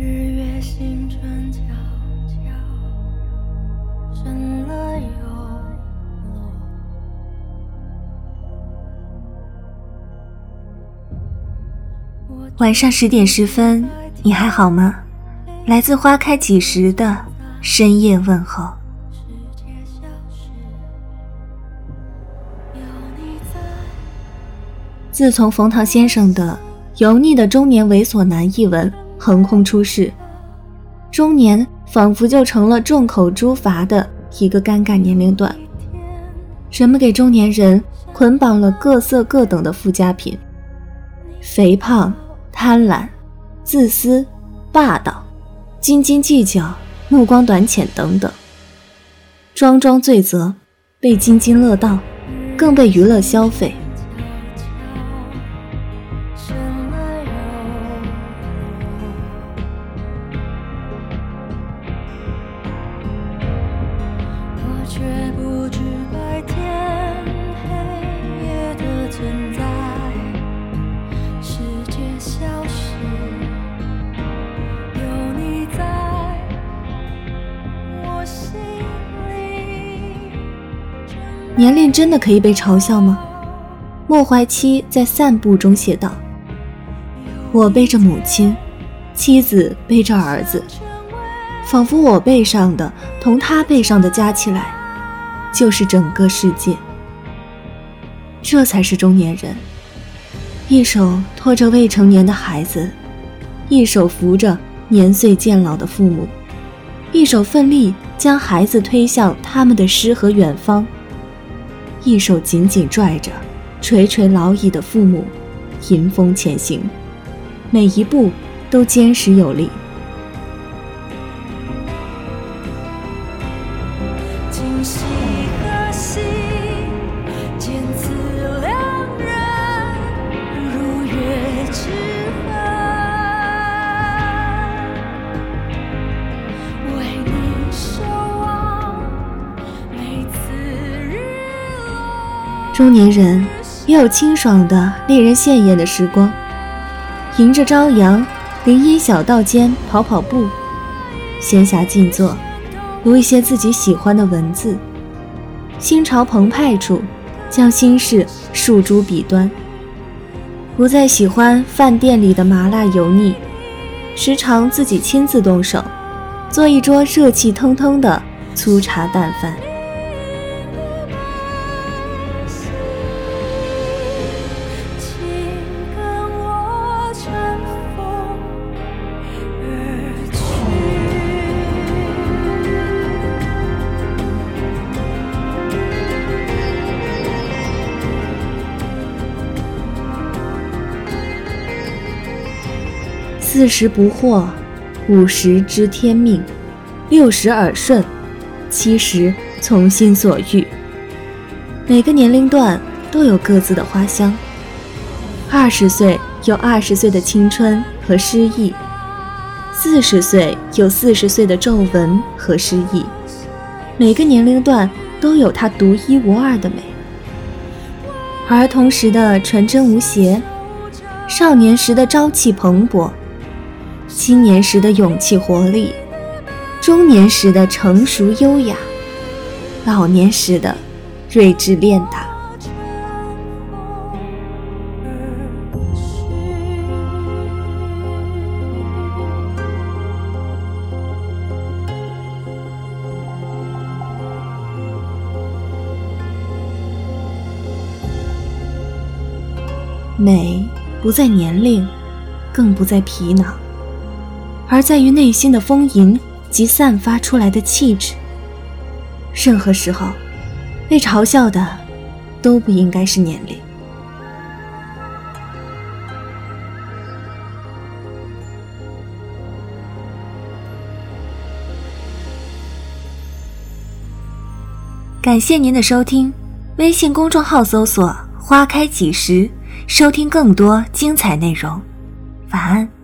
日月星辰悄悄升了又落。晚上十点十分，你还好吗？来自花开几时的深夜问候。自从冯唐先生的《油腻的中年猥琐男》一文横空出世，中年仿佛就成了众口诛伐的一个尴尬年龄段。人们给中年人捆绑了各色各等的附加品：肥胖、贪婪、自私、霸道、斤斤计较、目光短浅等等。桩桩罪责被津津乐道，更被娱乐消费。年龄真的可以被嘲笑吗？莫怀戚在散步中写道：“我背着母亲，妻子背着儿子，仿佛我背上的同他背上的加起来，就是整个世界。这才是中年人，一手托着未成年的孩子，一手扶着年岁渐老的父母，一手奋力将孩子推向他们的诗和远方。”一手紧紧拽着垂垂老矣的父母，迎风前行，每一步都坚实有力。中年人也有清爽的、令人羡艳的时光，迎着朝阳，林荫小道间跑跑步，闲暇静坐，读一些自己喜欢的文字，心潮澎湃处，将心事诉诸笔端。不再喜欢饭店里的麻辣油腻，时常自己亲自动手，做一桌热气腾腾的粗茶淡饭。四十不惑，五十知天命，六十耳顺，七十从心所欲。每个年龄段都有各自的花香。二十岁有二十岁的青春和诗意，四十岁有四十岁的皱纹和诗意。每个年龄段都有它独一无二的美。儿童时的纯真无邪，少年时的朝气蓬勃。青年时的勇气活力，中年时的成熟优雅，老年时的睿智练达。美不在年龄，更不在皮囊，而在于内心的丰盈及散发出来的气质。任何时候，被嘲笑的都不应该是年龄。感谢您的收听，微信公众号搜索“花开几时”，收听更多精彩内容。晚安。